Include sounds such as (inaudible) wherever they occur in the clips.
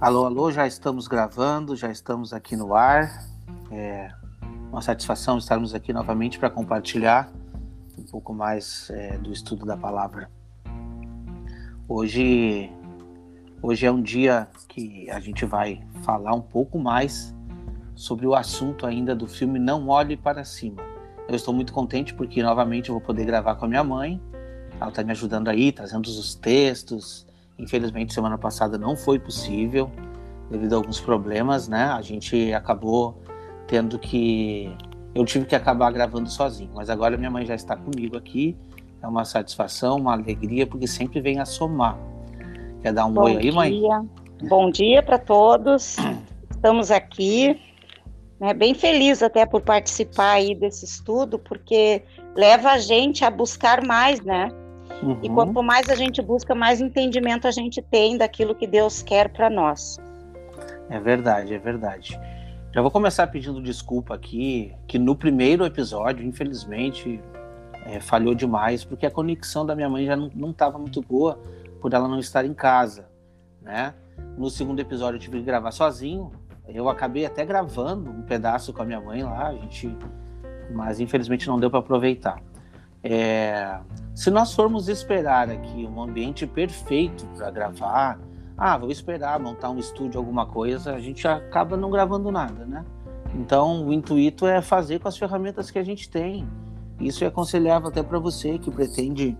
Alô, alô, já estamos gravando, já estamos aqui no ar. É uma satisfação estarmos aqui novamente para compartilhar um pouco mais é, do estudo da palavra. Hoje, hoje é um dia que a gente vai falar um pouco mais sobre o assunto ainda do filme Não Olhe para Cima. Eu estou muito contente porque novamente eu vou poder gravar com a minha mãe. Ela está me ajudando aí, trazendo os textos, Infelizmente, semana passada não foi possível, devido a alguns problemas, né? A gente acabou tendo que. Eu tive que acabar gravando sozinho, mas agora minha mãe já está comigo aqui. É uma satisfação, uma alegria, porque sempre vem a somar. Quer dar um Bom oi aí, mãe? Dia. Bom dia para todos. Estamos aqui, né, bem feliz até por participar aí desse estudo, porque leva a gente a buscar mais, né? Uhum. E quanto mais a gente busca, mais entendimento a gente tem daquilo que Deus quer para nós. É verdade, é verdade. Já vou começar pedindo desculpa aqui, que no primeiro episódio, infelizmente, é, falhou demais, porque a conexão da minha mãe já não estava muito boa por ela não estar em casa, né? No segundo episódio eu tive que gravar sozinho. Eu acabei até gravando um pedaço com a minha mãe lá, a gente, mas infelizmente não deu para aproveitar. É, se nós formos esperar aqui um ambiente perfeito para gravar, ah, vou esperar montar um estúdio, alguma coisa, a gente acaba não gravando nada, né? Então, o intuito é fazer com as ferramentas que a gente tem. Isso é aconselhável até para você que pretende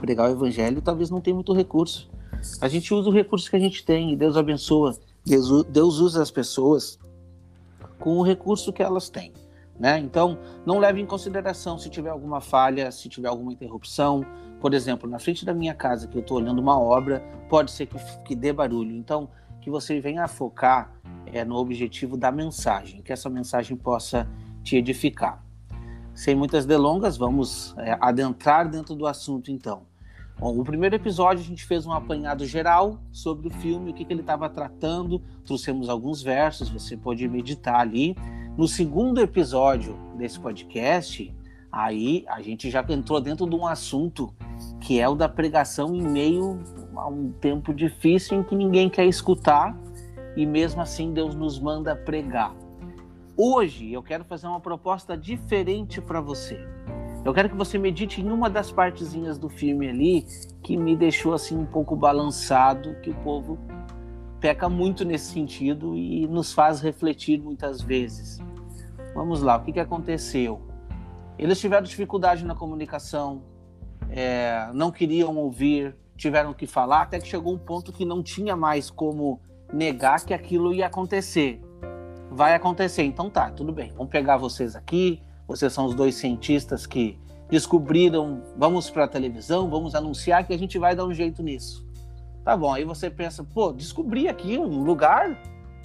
pregar o evangelho talvez não tenha muito recurso. A gente usa o recurso que a gente tem e Deus abençoa. Deus, Deus usa as pessoas com o recurso que elas têm. Né? Então, não leve em consideração se tiver alguma falha, se tiver alguma interrupção. Por exemplo, na frente da minha casa, que eu estou olhando uma obra, pode ser que, que dê barulho. Então, que você venha focar é, no objetivo da mensagem, que essa mensagem possa te edificar. Sem muitas delongas, vamos é, adentrar dentro do assunto então. Bom, o primeiro episódio a gente fez um apanhado geral sobre o filme, o que, que ele estava tratando, trouxemos alguns versos, você pode meditar ali. No segundo episódio desse podcast, aí a gente já entrou dentro de um assunto que é o da pregação em meio a um tempo difícil em que ninguém quer escutar e mesmo assim Deus nos manda pregar. Hoje eu quero fazer uma proposta diferente para você. Eu quero que você medite em uma das partezinhas do filme ali que me deixou assim um pouco balançado, que o povo peca muito nesse sentido e nos faz refletir muitas vezes. Vamos lá, o que, que aconteceu? Eles tiveram dificuldade na comunicação, é, não queriam ouvir, tiveram que falar, até que chegou um ponto que não tinha mais como negar que aquilo ia acontecer. Vai acontecer, então tá, tudo bem, vamos pegar vocês aqui, vocês são os dois cientistas que descobriram, vamos para a televisão, vamos anunciar que a gente vai dar um jeito nisso. Tá bom, aí você pensa, pô, descobri aqui um lugar,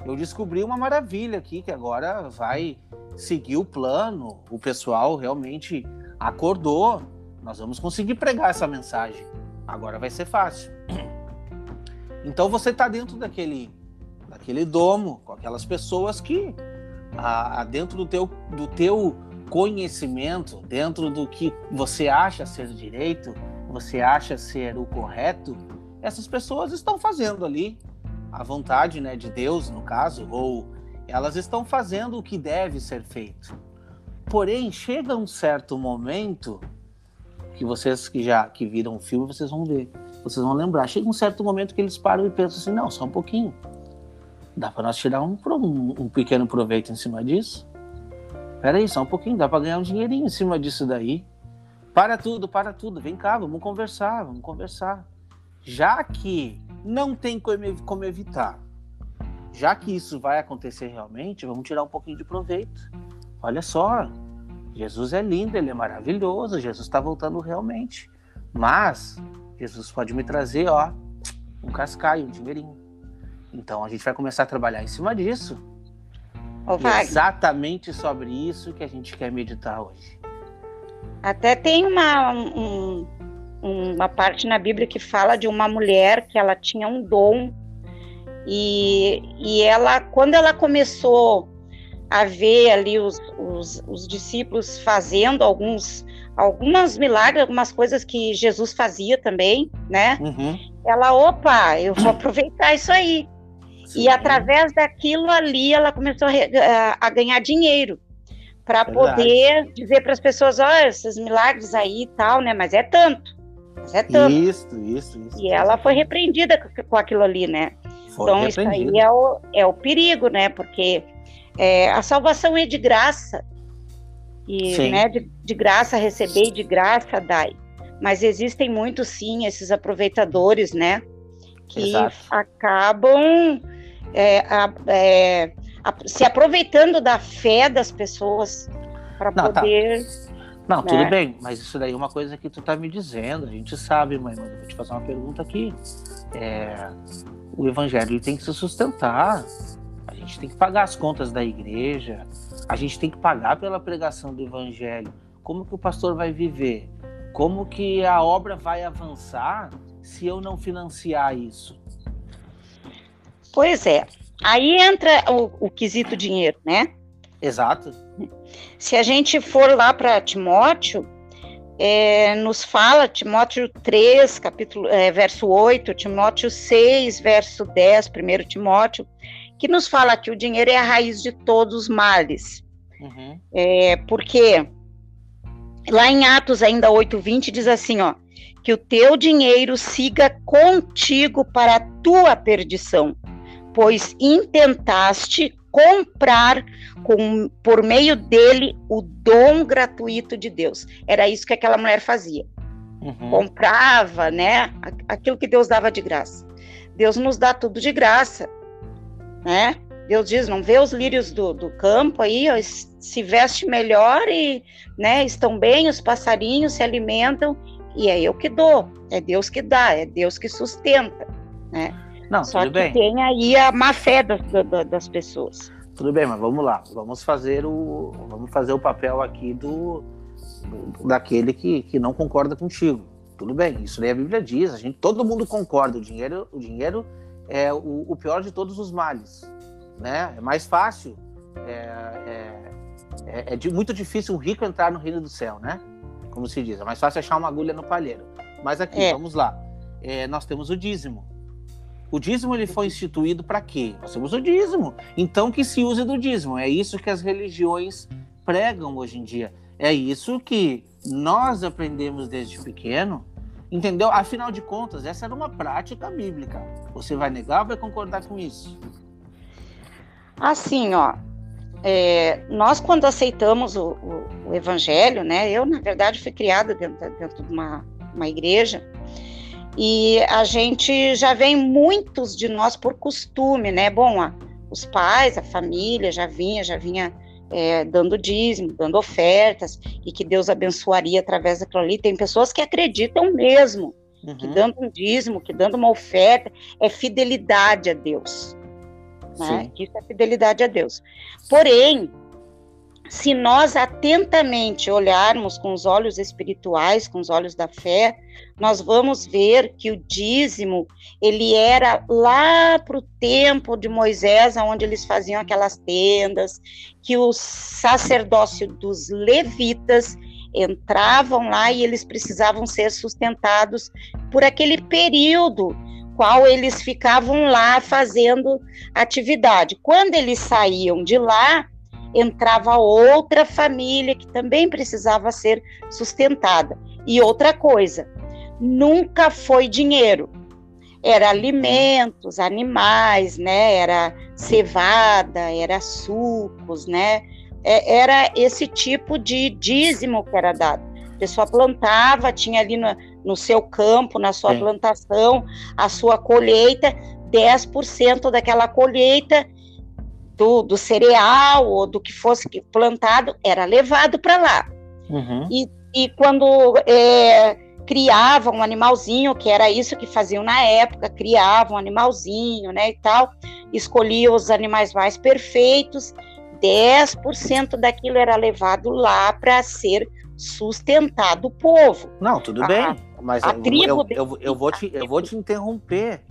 eu descobri uma maravilha aqui que agora vai seguir o plano, o pessoal realmente acordou, nós vamos conseguir pregar essa mensagem. Agora vai ser fácil. (clears throat) Então você está dentro daquele, daquele domo, com aquelas pessoas que a, a, dentro do teu, do teu conhecimento, dentro do que você acha ser direito, você acha ser o correto, essas pessoas estão fazendo ali a vontade né, de Deus, no caso, ou elas estão fazendo o que deve ser feito. Porém, chega um certo momento que vocês que já que viram o filme, vocês vão ver, vocês vão lembrar. Chega um certo momento que eles param e pensam assim: não, só um pouquinho. Dá para nós tirar um, um, um, pequeno proveito em cima disso? Peraí, só um pouquinho, dá para ganhar um dinheirinho em cima disso daí. Para tudo, para tudo, vem cá, vamos conversar, vamos conversar. Já que não tem como evitar, já que isso vai acontecer realmente, vamos tirar um pouquinho de proveito. Olha só, Jesus é lindo, ele é maravilhoso, Jesus está voltando realmente. Mas Jesus pode me trazer, ó, um cascaio, um dinheirinho. Então a gente vai começar a trabalhar em cima disso. é exatamente sobre isso que a gente quer meditar hoje. Até tem uma, um, uma parte na Bíblia que fala de uma mulher que ela tinha um dom e, e ela, quando ela começou a ver ali os, os, os discípulos fazendo alguns algumas milagres, algumas coisas que Jesus fazia também, né? Uhum. Ela, opa, eu vou aproveitar isso aí. Sim. E através daquilo ali, ela começou a, a ganhar dinheiro para poder dizer para as pessoas, olha, esses milagres aí e tal, né? Mas é tanto. É. Isso, isso, isso. E ela foi repreendida com, aquilo ali, né? Foi então isso aí é o, é o perigo, né? Porque é, a salvação é de graça. E né, de, de graça receber e de graça dai. Mas existem muitos sim esses aproveitadores, né? Que Exato. acabam é, a, é, se aproveitando da fé das pessoas para tá. poder. Tá. Não, né? tudo bem, mas isso daí é uma coisa que tu tá me dizendo, a gente sabe, mãe, mas eu vou te fazer uma pergunta aqui. É, o evangelho tem que se sustentar, a gente tem que pagar as contas da igreja, a gente tem que pagar pela pregação do evangelho. Como que o pastor vai viver? Como que a obra vai avançar se eu não financiar isso? Pois é, Aí entra o, o quesito dinheiro, né? Exato. Se a gente for lá para Timóteo, é, nos fala, Timóteo 3, capítulo, é, verso 8, Timóteo 6, verso 10, 1 Timóteo, que nos fala que o dinheiro é a raiz de todos os males. Uhum. É, porque lá em Atos ainda 8:20 diz assim, ó, que o teu dinheiro siga contigo para a tua perdição pois intentaste comprar com, por meio dele o dom gratuito de Deus. Era isso que aquela mulher fazia. Uhum. Comprava, né? Aquilo que Deus dava de graça. Deus nos dá tudo de graça, né? Deus diz, não vê os lírios do, do campo aí, ó, se veste melhor e, né, estão bem, os passarinhos se alimentam, e é eu que dou, é Deus que dá, é Deus que sustenta, né? Não, Só tudo que bem. tem aí a má fé das, das pessoas. Tudo bem, mas vamos lá. Vamos fazer o, vamos fazer o papel aqui do, do daquele que, que não concorda contigo. Tudo bem, isso daí a Bíblia diz, a gente, todo mundo concorda. O dinheiro, o dinheiro é o, o pior de todos os males. Né? É mais fácil, é, é, é, é de, muito difícil um rico entrar no reino do céu, né? Como se diz, é mais fácil achar uma agulha no palheiro. Mas aqui, é. vamos lá. É, nós temos o dízimo. O dízimo ele foi instituído para quê? Nós temos o dízimo. Então que se use do dízimo. É isso que as religiões pregam hoje em dia. É isso que nós aprendemos desde pequeno. Entendeu? Afinal de contas, essa era uma prática bíblica. Você vai negar ou vai concordar com isso? Assim, ó. É, nós, quando aceitamos o, o, o, evangelho, né? Eu, na verdade, fui criada dentro, dentro de uma, uma igreja. E a gente já vem muitos de nós por costume, né? Bom, a, os pais, a família já vinha, já vinha é, dando dízimo, dando ofertas, e que Deus abençoaria através daquilo ali. Tem pessoas que acreditam mesmo uhum. que dando um dízimo, que dando uma oferta, é fidelidade a Deus. Né? Isso é fidelidade a Deus. Porém, se nós atentamente olharmos com os olhos espirituais, com os olhos da fé, nós vamos ver que o dízimo ele era lá para o tempo de Moisés, onde eles faziam aquelas tendas, que o sacerdócio dos levitas entravam lá e eles precisavam ser sustentados por aquele período qual eles ficavam lá fazendo atividade. Quando eles saíam de lá, entrava outra família que também precisava ser sustentada. E outra coisa, nunca foi dinheiro. Era alimentos, animais, né? Era cevada, era sucos, né? É, era esse tipo de dízimo que era dado. A pessoa plantava, tinha ali no, no seu campo, na sua Sim. plantação, a sua colheita, 10% daquela colheita do, do, cereal ou do que fosse plantado era levado para lá. Uhum. E, e quando é, criavam um animalzinho, que era isso que faziam na época, criavam um animalzinho, né, e tal, escolhiam os animais mais perfeitos, 10% daquilo era levado lá para ser sustentado o povo. Não, tudo a, bem, mas a eu, tribo eu, eu, eu, vou te, eu vou te (laughs) interromper,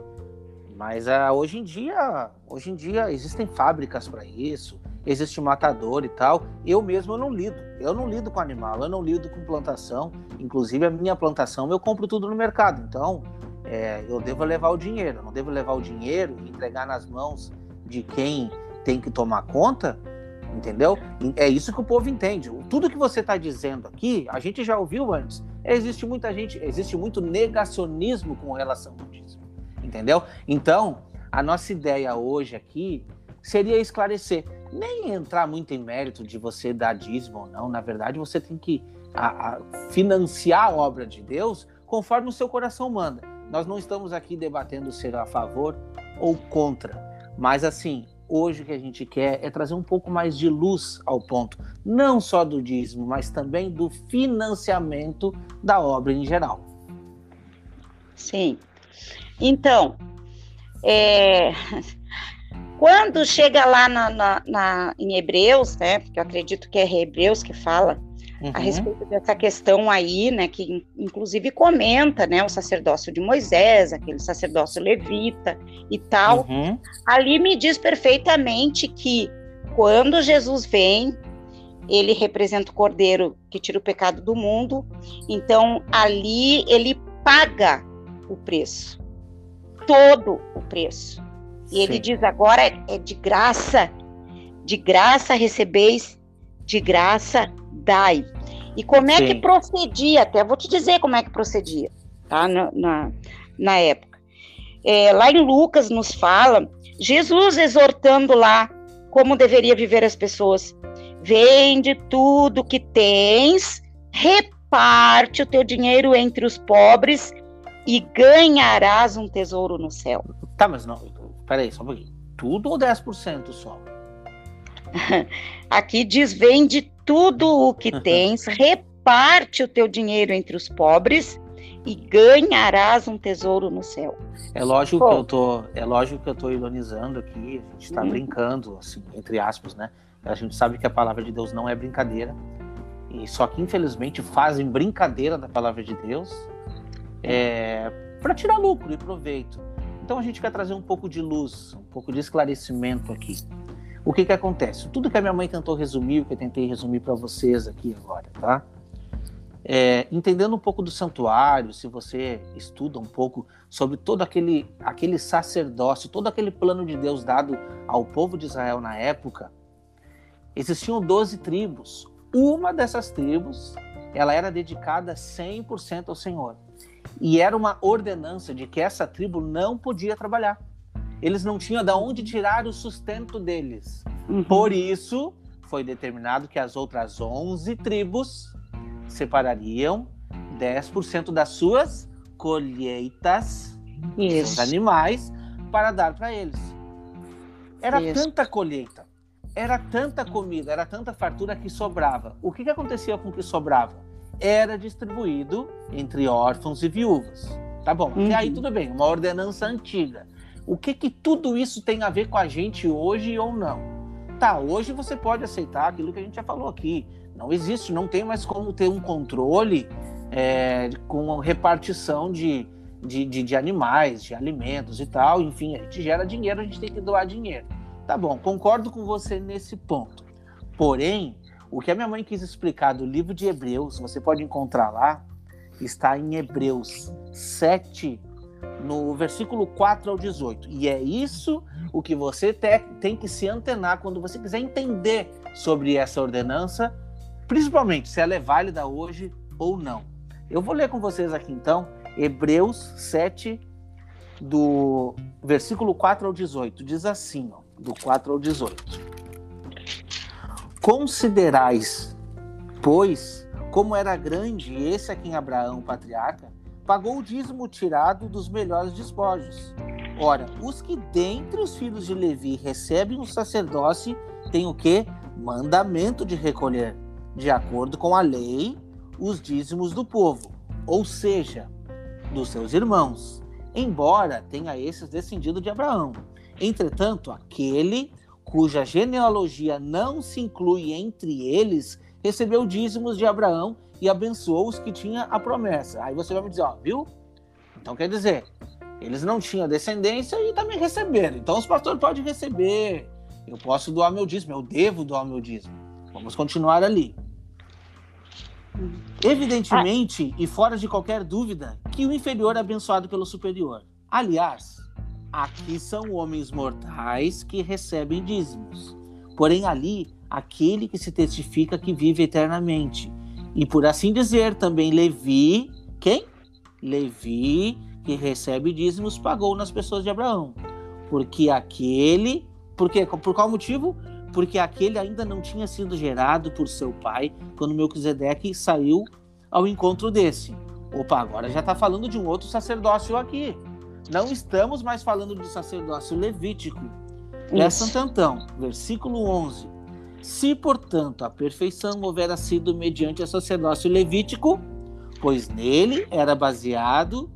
mas uh, hoje em dia, hoje em dia existem fábricas para isso, existe matador e tal. Eu mesmo eu não lido. Eu não lido com animal, eu não lido com plantação. Inclusive a minha plantação eu compro tudo no mercado. Então é, eu devo levar o dinheiro, eu não devo levar o dinheiro e entregar nas mãos de quem tem que tomar conta, entendeu? É isso que o povo entende. Tudo que você está dizendo aqui, a gente já ouviu antes. Existe muita gente, existe muito negacionismo com relação dízimo, entendeu? Então, a nossa ideia hoje aqui seria esclarecer, nem entrar muito em mérito de você dar dízimo ou não. Na verdade, você tem que a, a financiar a obra de Deus conforme o seu coração manda. Nós não estamos aqui debatendo ser a favor ou contra, mas assim, hoje o que a gente quer é trazer um pouco mais de luz ao ponto, não só do dízimo, mas também do financiamento da obra em geral. Sim. Então, é, quando chega lá na, na, na, em Hebreus, né, porque eu acredito que é Hebreus que fala, uhum. a respeito dessa questão aí, né, que inclusive comenta, né, o sacerdócio de Moisés, aquele sacerdócio levita e tal, uhum. ali me diz perfeitamente que quando Jesus vem, ele representa o cordeiro que tira o pecado do mundo, então ali ele paga o preço, todo o preço. E Sim. ele diz agora é de graça, de graça recebeis, de graça dai. E como é Sim. que procedia? Até vou te dizer como é que procedia, tá? Na, na, na época. É, lá em Lucas nos fala Jesus exortando lá como deveria viver as pessoas. Vende tudo que tens, reparte o teu dinheiro entre os pobres e ganharás um tesouro no céu. Tá, mas não, peraí, só um pouquinho. Tudo ou 10% só? (laughs) Aqui diz: vende tudo o que (laughs) tens, reparte o teu dinheiro entre os pobres e ganharás um tesouro no céu. É lógico Pô. que eu tô, é lógico que eu tô ironizando aqui, a gente está uhum. brincando, assim, entre aspas, né? A gente sabe que a palavra de Deus não é brincadeira. E só que infelizmente fazem brincadeira da palavra de Deus é, para tirar lucro e proveito. Então a gente quer trazer um pouco de luz, um pouco de esclarecimento aqui o que que acontece? Tudo que a minha mãe tentou resumir, o que eu tentei resumir para vocês aqui agora, tá? É, entendendo um pouco do santuário, se você estuda um pouco sobre todo aquele, aquele sacerdócio, todo aquele plano de Deus dado ao povo de Israel na época, existiam 12 tribos. Uma dessas tribos, ela era dedicada 100% ao Senhor. E era uma ordenança de que essa tribo não podia trabalhar eles não tinham de onde tirar o sustento deles. Uhum. Por isso, foi determinado que as outras 11 tribos separariam 10% das suas colheitas, dos animais, para dar para eles. Era isso. tanta colheita, era tanta comida, era tanta fartura que sobrava. O que, que acontecia com o que sobrava? Era distribuído entre órfãos e viúvas. Tá bom, uhum. aí tudo bem, uma ordenança antiga. O que que tudo isso tem a ver com a gente hoje ou não? Tá, hoje você pode aceitar aquilo que a gente já falou aqui. Não existe, não tem mais como ter um controle é, com repartição de, de, de, de animais, de alimentos e tal. Enfim, a gente gera dinheiro, a gente tem que doar dinheiro. Tá bom, concordo com você nesse ponto. Porém, o que a minha mãe quis explicar do livro de Hebreus, você pode encontrar lá, está em Hebreus 7, no versículo 4 ao 18. E é isso o que você te, tem que se antenar quando você quiser entender sobre essa ordenança, principalmente se ela é válida hoje ou não. Eu vou ler com vocês aqui então, Hebreus 7, do versículo 4 ao 18. Diz assim, ó, do 4 ao 18. Considerais, pois, como era grande esse a quem Abraão, patriarca, pagou o dízimo tirado dos melhores despojos. Ora, os que dentre os filhos de Levi recebem o sacerdócio têm o que? Mandamento de recolher, de acordo com a lei, os dízimos do povo, ou seja, dos seus irmãos, embora tenha esses descendido de Abraão. Entretanto, aquele cuja genealogia não se inclui entre eles recebeu dízimos de Abraão e abençoou os que tinha a promessa. Aí você vai me dizer, ó, viu? Então quer dizer, eles não tinham descendência e também receberam. Então os pastores podem receber. Eu posso doar meu dízimo, eu devo doar meu dízimo. Vamos continuar ali. Evidentemente, ah. e fora de qualquer dúvida, que o inferior é abençoado pelo superior. Aliás, aqui são homens mortais que recebem dízimos. Porém, ali, aquele que se testifica que vive eternamente. E por assim dizer, também Levi, quem? Levi, que recebe dízimos, pagou nas pessoas de Abraão. Porque aquele. Por quê? Por qual motivo? Porque aquele ainda não tinha sido gerado por seu pai quando Melquisedeque saiu ao encontro desse. Opa, agora já está falando de um outro sacerdócio aqui. Não estamos mais falando de sacerdócio levítico. Presta então, versículo 11. Se, portanto, a perfeição houvera sido mediante a sacerdócio levítico, pois nele era baseado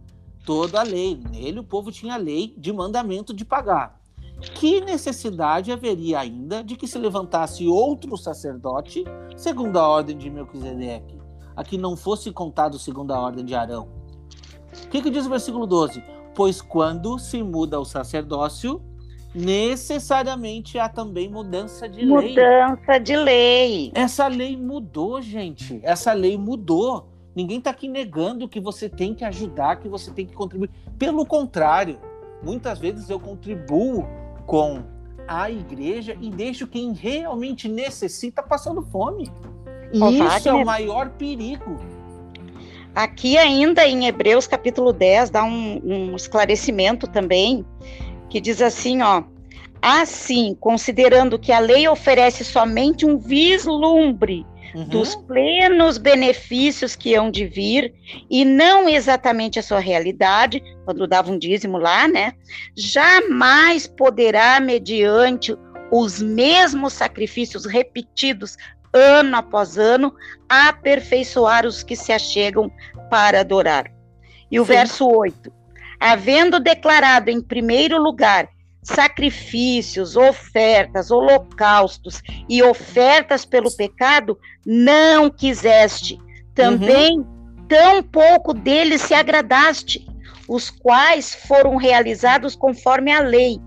toda a lei. Nele o povo tinha lei de mandamento de pagar. Que necessidade haveria ainda de que se levantasse outro sacerdote, segundo a ordem de Melquisedeque, a que não fosse contado segundo a ordem de Arão? O que, que diz o versículo 12? Pois quando se muda o sacerdócio, necessariamente há também mudança de mudança lei. Mudança de lei. Essa lei mudou, gente. Essa lei mudou. Ninguém está aqui negando que você tem que ajudar, que você tem que contribuir. Pelo contrário, muitas vezes eu contribuo com a igreja e deixo quem realmente necessita passando fome. E isso Wagner. é o maior perigo. Aqui ainda em Hebreus capítulo 10 dá um, um esclarecimento também, que diz assim, ó, assim, considerando que a lei oferece somente um vislumbre uhum. dos plenos benefícios que hão de vir e não exatamente a sua realidade, quando dava um dízimo lá, né? Jamais poderá, mediante os mesmos sacrifícios repetidos ano após ano, aperfeiçoar os que se achegam para adorar. E o Sim. verso 8: havendo declarado em primeiro lugar sacrifícios, ofertas, holocaustos e ofertas pelo pecado, não quiseste. Também uhum. tão pouco deles se agradaste, os quais foram realizados conforme a lei.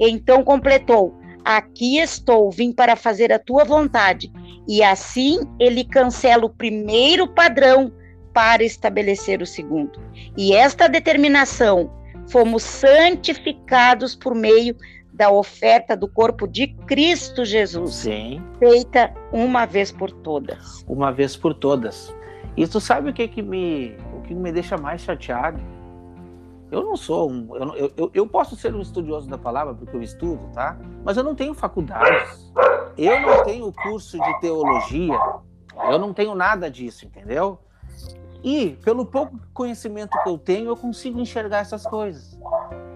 Então completou: Aqui estou, vim para fazer a tua vontade. E assim ele cancela o primeiro padrão para estabelecer o segundo. E esta determinação fomos santificados por meio da oferta do corpo de Cristo Jesus, Sim. feita uma vez por todas. Uma vez por todas. E tu sabe o que que me, o que me deixa mais chateado? Eu não sou um. Eu, eu, eu, posso ser um estudioso da palavra porque eu estudo, tá? Mas eu não tenho faculdades. Eu não tenho curso de teologia. Eu não tenho nada disso, entendeu? E, pelo pouco conhecimento que eu tenho, eu consigo enxergar essas coisas.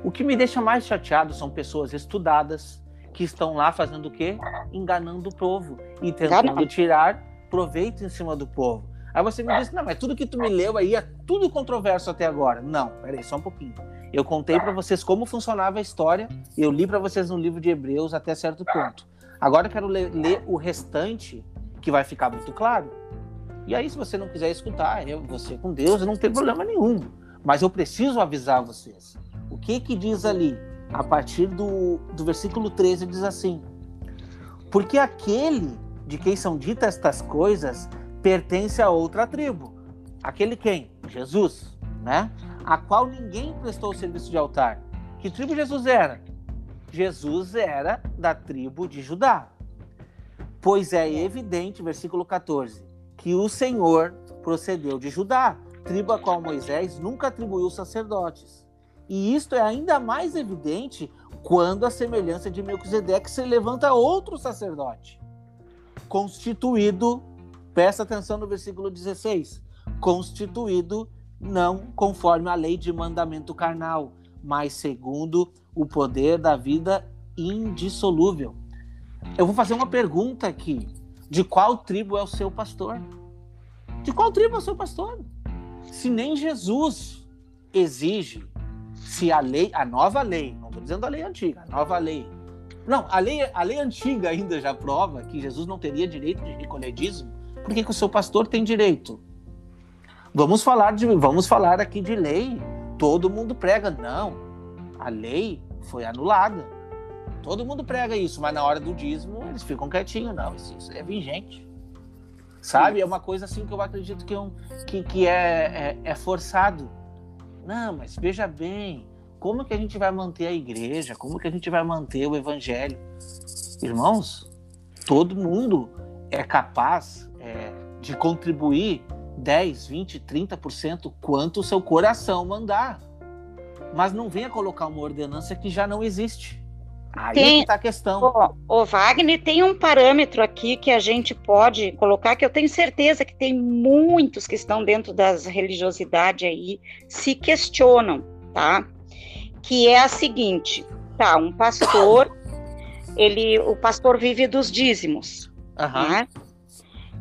O que me deixa mais chateado são pessoas estudadas que estão lá fazendo o quê? Enganando o povo e tentando tirar proveito em cima do povo. Aí você me disse, não, mas tudo que tu me leu aí é tudo controverso até agora. Não, peraí, só um pouquinho. Eu contei para vocês como funcionava a história, eu li para vocês no livro de Hebreus até certo ponto. Agora eu quero ler, ler, o restante, que vai ficar muito claro. E aí, se você não quiser escutar, eu, você com Deus, não tem problema nenhum. Mas eu preciso avisar vocês. O que que diz ali? A partir do, do versículo 13 diz assim: Porque aquele de quem são ditas estas coisas pertence a outra tribo. Aquele quem? Jesus, né? A qual ninguém prestou serviço de altar. Que tribo Jesus era? Jesus era da tribo de Judá. Pois é evidente, versículo 14, que o Senhor procedeu de Judá, tribo a qual Moisés nunca atribuiu sacerdotes. E isto é ainda mais evidente quando a semelhança de Melquisedeque se levanta outro sacerdote, constituído Presta atenção no versículo 16. Constituído não conforme a lei de mandamento carnal, mas segundo o poder da vida indissolúvel. Eu vou fazer uma pergunta aqui. De qual tribo é o seu pastor? De qual tribo é o seu pastor? Se nem Jesus exige, se a lei, a nova lei, não estou dizendo a lei antiga, a nova lei. Não, a lei, a lei antiga ainda já prova que Jesus não teria direito de recolher dízimo por que, o seu pastor tem direito? Vamos falar de, vamos falar aqui de lei. Todo mundo prega, não. A lei foi anulada. Todo mundo prega isso, mas na hora do dízimo eles ficam quietinhos, não. Isso, isso é vigente. sabe? É uma coisa assim que eu acredito que, é um, que, que é, é, é forçado. Não, mas veja bem, como que a gente vai manter a igreja? Como que a gente vai manter o evangelho? Irmãos, todo mundo é capaz é, de contribuir 10, 20, 30% quanto o seu coração mandar. Mas não venha colocar uma ordenança que já não existe. Aí tem, está a questão. O, o Wagner tem um parâmetro aqui que a gente pode colocar, que eu tenho certeza que tem muitos que estão dentro das religiosidades aí se questionam, tá? Que é a seguinte, tá? Um pastor, ele, o pastor vive dos dízimos, uhum. né?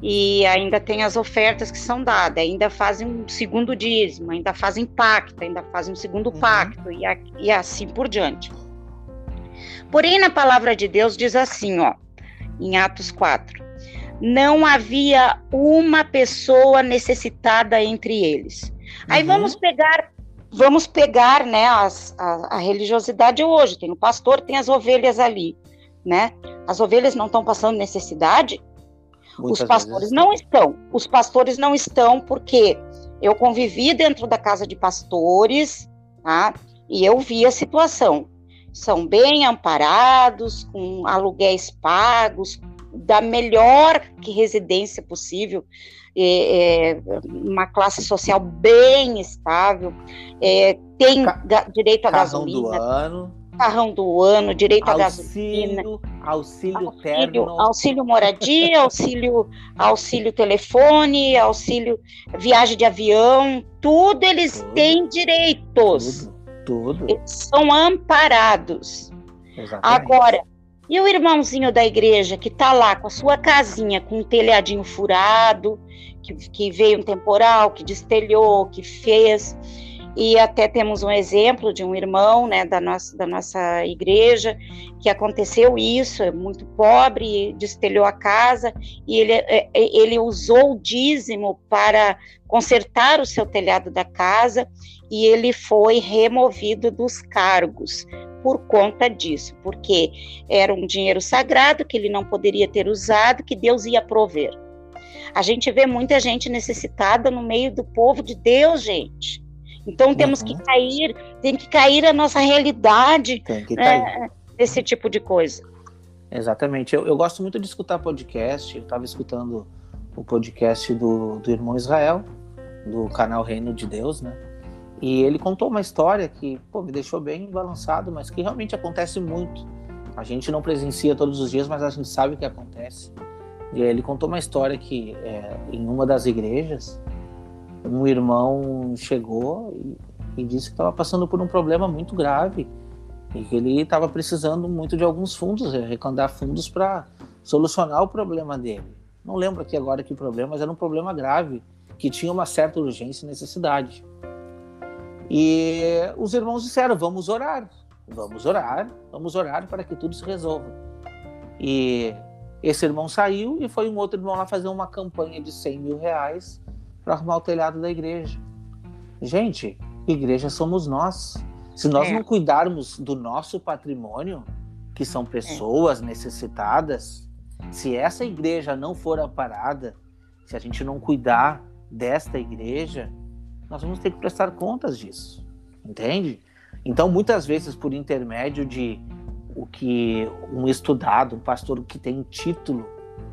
E ainda tem as ofertas que são dadas, ainda fazem um segundo dízimo, ainda fazem pacto, ainda fazem um segundo uhum. pacto e, a, e assim por diante. Porém, na palavra de Deus diz assim, ó, em Atos 4: Não havia uma pessoa necessitada entre eles. Aí uhum. vamos pegar, vamos pegar, né, as, a, a religiosidade hoje. Tem o pastor, tem as ovelhas ali, né? As ovelhas não estão passando necessidade. Muitas os pastores não estão. Os pastores não estão porque eu convivi dentro da casa de pastores, tá? E eu vi a situação são bem amparados, com aluguéis pagos, da melhor que residência possível, é, é, uma classe social bem estável, é, tem Ca direito a carrão gasolina. Do ano. Carrão do ano, direito auxílio, a gasolina. Auxílio, auxílio terno. Auxílio moradia, auxílio, auxílio telefone, auxílio viagem de avião, tudo eles tudo, têm direitos. Tudo tudo. Eles são amparados. Exatamente. Agora, e o irmãozinho da igreja que está lá com a sua casinha com um telhadinho furado, que, que veio um temporal, que destelhou, que fez. E até temos um exemplo de um irmão né, da, nossa, da nossa igreja que aconteceu isso, é muito pobre, destelhou a casa e ele, é, é, ele usou o dízimo para consertar o seu telhado da casa e ele foi removido dos cargos por conta disso, porque era um dinheiro sagrado que ele não poderia ter usado, que Deus ia prover. A gente vê muita gente necessitada no meio do povo de Deus, gente. Então temos uhum. que cair, tem que cair a nossa realidade né, desse tipo de coisa. Exatamente. Eu, eu, gosto muito de escutar podcast. Eu estava escutando o podcast do, do irmão Israel, do canal Reino de Deus, né? E ele contou uma história que pô, me deixou bem balançado, mas que realmente acontece muito. A gente não presencia todos os dias, mas a gente sabe o que acontece. E ele contou uma história que é, em uma das igrejas, um irmão chegou e, e disse que estava passando por um problema muito grave e que ele estava precisando muito de alguns fundos, arrecadar fundos para solucionar o problema dele. Não lembro aqui agora que problema, mas era um problema grave que tinha uma certa urgência e necessidade. E os irmãos disseram: vamos orar, vamos orar, vamos orar para que tudo se resolva. E esse irmão saiu e foi um outro irmão lá fazer uma campanha de 100 mil reais para arrumar o telhado da igreja. Gente, igreja somos nós. Se nós é. não cuidarmos do nosso patrimônio, que são é. pessoas é. necessitadas, se essa igreja não for amparada, se a gente não cuidar desta igreja, nós vamos ter que prestar contas disso, entende? Então, muitas vezes, por intermédio de o que um estudado, um pastor que tem título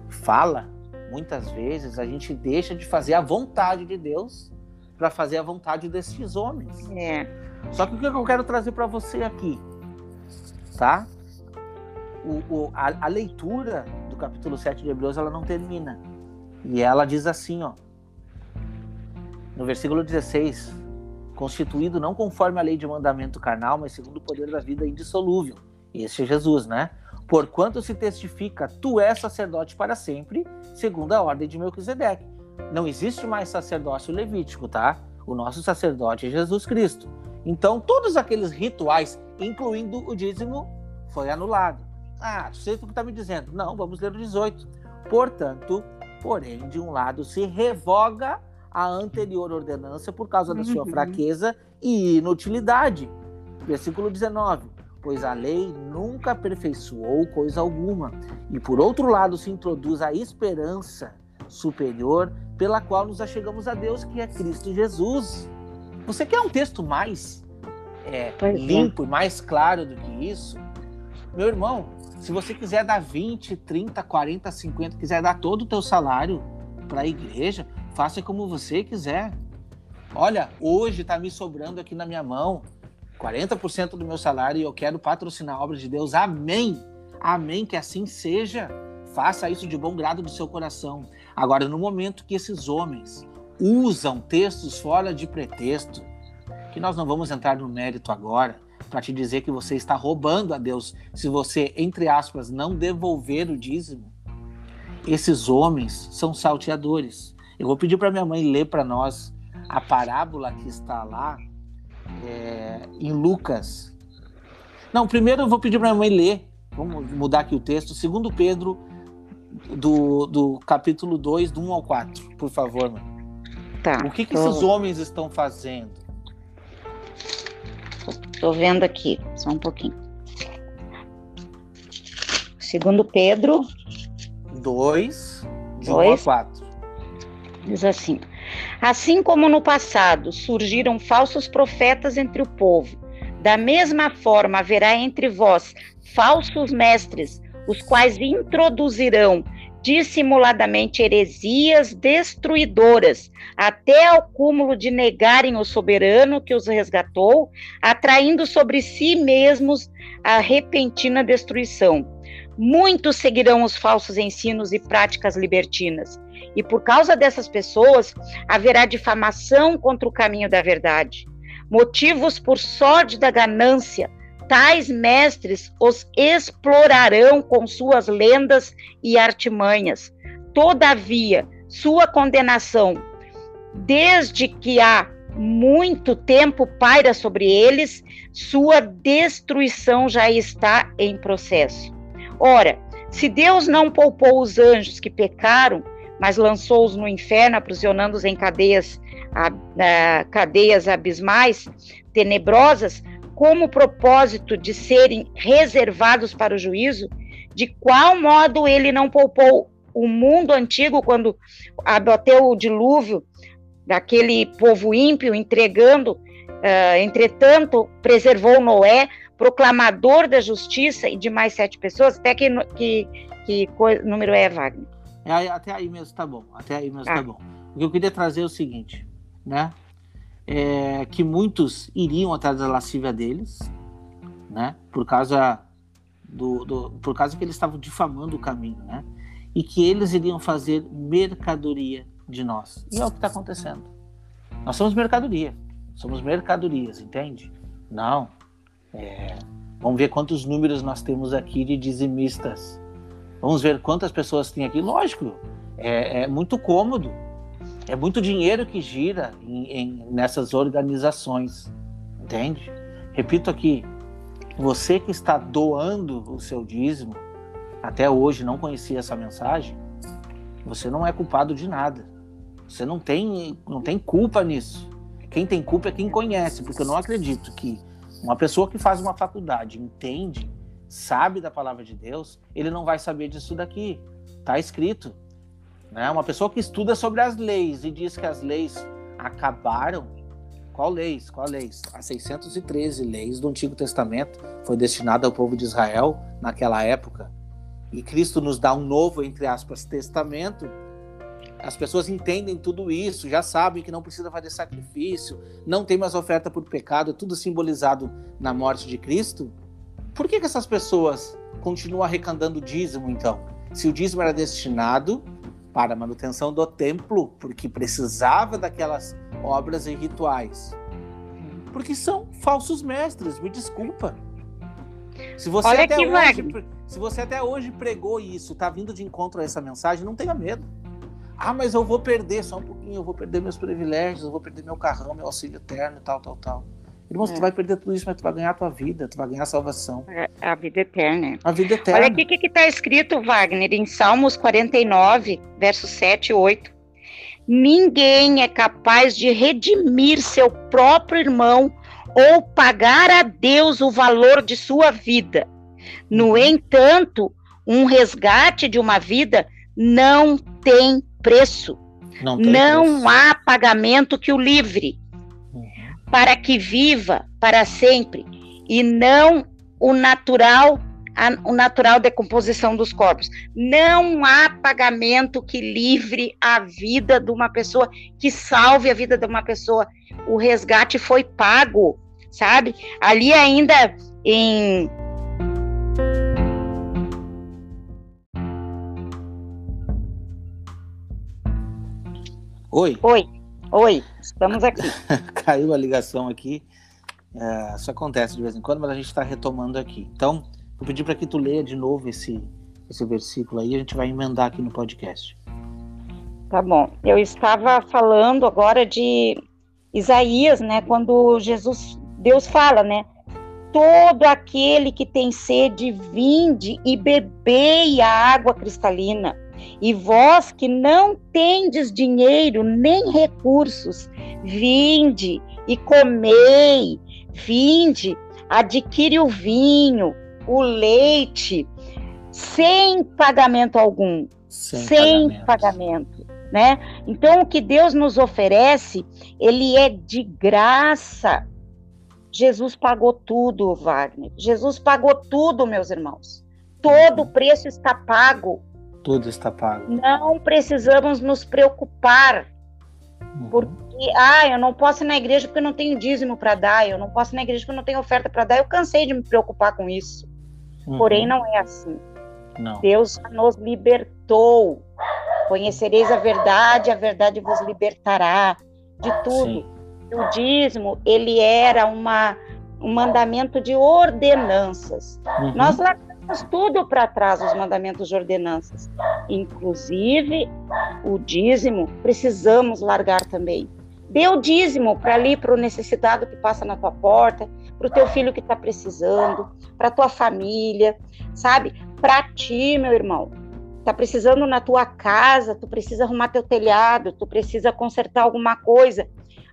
fala, muitas vezes a gente deixa de fazer a vontade de Deus para fazer a vontade desses homens. É. Só que o que eu quero trazer para você aqui, tá? O, o, a, a, leitura do capítulo 7 de Hebreus ela não termina. E ela diz assim, ó: no versículo 16, constituído não conforme a lei de mandamento carnal, mas segundo o poder da vida indissolúvel. Este é Jesus, né? Porquanto se testifica, tu és sacerdote para sempre, segundo a ordem de Melquisedeque. Não existe mais sacerdócio levítico, tá? O nosso sacerdote é Jesus Cristo. Então, todos aqueles rituais, incluindo o dízimo, foi anulado. Ah, sei o que está me dizendo. Não, vamos ler o 18. Portanto, porém, de um lado se revoga a anterior ordenança por causa da sua uhum. fraqueza e inutilidade. Versículo 19. Pois a lei nunca aperfeiçoou coisa alguma, e por outro lado se introduz a esperança superior pela qual nos achegamos a Deus, que é Cristo Jesus. Você quer um texto mais é, limpo e mais claro do que isso? Meu irmão, se você quiser dar 20, 30, 40, 50, quiser dar todo o teu salário para a igreja, faça como você quiser. Olha, hoje está me sobrando aqui na minha mão 40% do meu salário e eu quero patrocinar a obra de Deus. Amém. Amém, que assim seja. Faça isso de bom grado do seu coração. Agora, no momento que esses homens usam textos fora de pretexto, que nós não vamos entrar no mérito agora, para te dizer que você está roubando a Deus se você, entre aspas, não devolver o dízimo. Esses homens são salteadores. Eu vou pedir para minha mãe ler para nós a parábola que está lá é, em Lucas. Não, primeiro eu vou pedir para minha mãe ler. Vamos mudar aqui o texto. Segundo Pedro, do, do capítulo 2, do 1 ao 4, por favor, mãe. Tá. O que, que tô... esses homens estão fazendo? Estou vendo aqui, só um pouquinho. Segundo Pedro 2, de 1 ao 4. Diz assim: Assim como no passado surgiram falsos profetas entre o povo, da mesma forma haverá entre vós falsos mestres, os quais introduzirão dissimuladamente heresias destruidoras, até ao cúmulo de negarem o soberano que os resgatou, atraindo sobre si mesmos a repentina destruição. Muitos seguirão os falsos ensinos e práticas libertinas, e por causa dessas pessoas haverá difamação contra o caminho da verdade. Motivos por sórdida ganância, tais mestres os explorarão com suas lendas e artimanhas. Todavia, sua condenação, desde que há muito tempo paira sobre eles, sua destruição já está em processo. Ora, se Deus não poupou os anjos que pecaram, mas lançou-os no inferno, aprisionando-os em cadeias, a, a, cadeias abismais, tenebrosas, como propósito de serem reservados para o juízo, de qual modo ele não poupou o mundo antigo quando abateu o dilúvio daquele povo ímpio, entregando, uh, entretanto, preservou Noé, proclamador da justiça e de mais sete pessoas, até que, que, que número é, Wagner? É, até aí mesmo tá bom, até aí mesmo tá tá bom. O que eu queria trazer é o seguinte, né? É que muitos iriam atrás da lascívia deles, né? Por causa do, do, por causa que eles estavam difamando o caminho, né? E que eles iriam fazer mercadoria de nós. E é o que está acontecendo. Nós somos mercadoria, somos mercadorias, entende? Não. É, vamos ver quantos números nós temos aqui de dizimistas Vamos ver quantas pessoas tem aqui. Lógico, é, é muito cômodo. É muito dinheiro que gira em, em, nessas organizações. Entende? Repito aqui, você que está doando o seu dízimo, até hoje não conhecia essa mensagem, você não é culpado de nada. Você não tem, não tem culpa nisso. Quem tem culpa é quem conhece, porque eu não acredito que uma pessoa que faz uma faculdade entende sabe da palavra de Deus, ele não vai saber disso daqui. Está escrito. Né? Uma pessoa que estuda sobre as leis e diz que as leis acabaram. Qual leis? Qual leis? As 613 leis do Antigo Testamento foi destinada ao povo de Israel naquela época. E Cristo nos dá um novo, entre aspas, testamento. As pessoas entendem tudo isso, já sabem que não precisa fazer sacrifício, não tem mais oferta por pecado, tudo simbolizado na morte de Cristo. Por que, que essas pessoas continuam arrecadando dízimo, então? Se o dízimo era destinado para a manutenção do templo, porque precisava daquelas obras e rituais. Porque são falsos mestres, me desculpa. Se você, Olha até hoje, se você até hoje pregou isso, está vindo de encontro a essa mensagem, não tenha medo. Ah, mas eu vou perder só um pouquinho, eu vou perder meus privilégios, eu vou perder meu carrão, meu auxílio eterno, tal, tal, tal. Irmãos, é. tu vai perder tudo isso, mas tu vai ganhar a tua vida, tu vai ganhar a salvação. É a vida eterna. A vida eterna. Olha aqui o que está escrito, Wagner, em Salmos 49, versos 7 e 8. Ninguém é capaz de redimir seu próprio irmão ou pagar a Deus o valor de sua vida. No uhum. entanto, um resgate de uma vida não tem preço. Não, não preço. há pagamento que o livre, uhum. para que viva para sempre, e não o natural a, o natural decomposição dos corpos. Não há pagamento que livre a vida de uma pessoa, que salve a vida de uma pessoa. O resgate foi pago, sabe? Ali ainda em Oi. Oi. Oi, estamos aqui. (laughs) Caiu a ligação aqui. É, isso acontece de vez em quando, mas a gente está retomando aqui. Então, vou pedir para que tu leia de novo esse, esse versículo aí, a gente vai emendar aqui no podcast. Tá bom. Eu estava falando agora de Isaías, né? Quando Jesus, Deus fala, né? Todo aquele que tem sede, vinde e bebei a água cristalina. E vós que não tendes dinheiro nem recursos, vinde e comei, vinde, adquire o vinho, o leite, sem pagamento algum. Sem, sem pagamento. pagamento. Né? Então, o que Deus nos oferece, ele é de graça. Jesus pagou tudo, Wagner. Jesus pagou tudo, meus irmãos. Todo o preço está pago. Tudo está pago. Não precisamos nos preocupar. Uhum. Porque, ah, eu não posso ir na igreja porque eu não tenho dízimo para dar, eu não posso ir na igreja porque eu não tenho oferta para dar. Eu cansei de me preocupar com isso. Uhum. Porém, não é assim. Não. Deus nos libertou. Conhecereis a verdade, a verdade vos libertará de tudo. Sim. O dízimo, ele era uma, um mandamento de ordenanças. Uhum. Nós largamos tudo para trás os mandamentos de ordenanças. Inclusive, o dízimo precisamos largar também. Dê o dízimo para ali, para o necessitado que passa na tua porta, para o teu filho que está precisando, para tua família, sabe? Para ti, meu irmão. Está precisando na tua casa, tu precisa arrumar teu telhado, tu precisa consertar alguma coisa.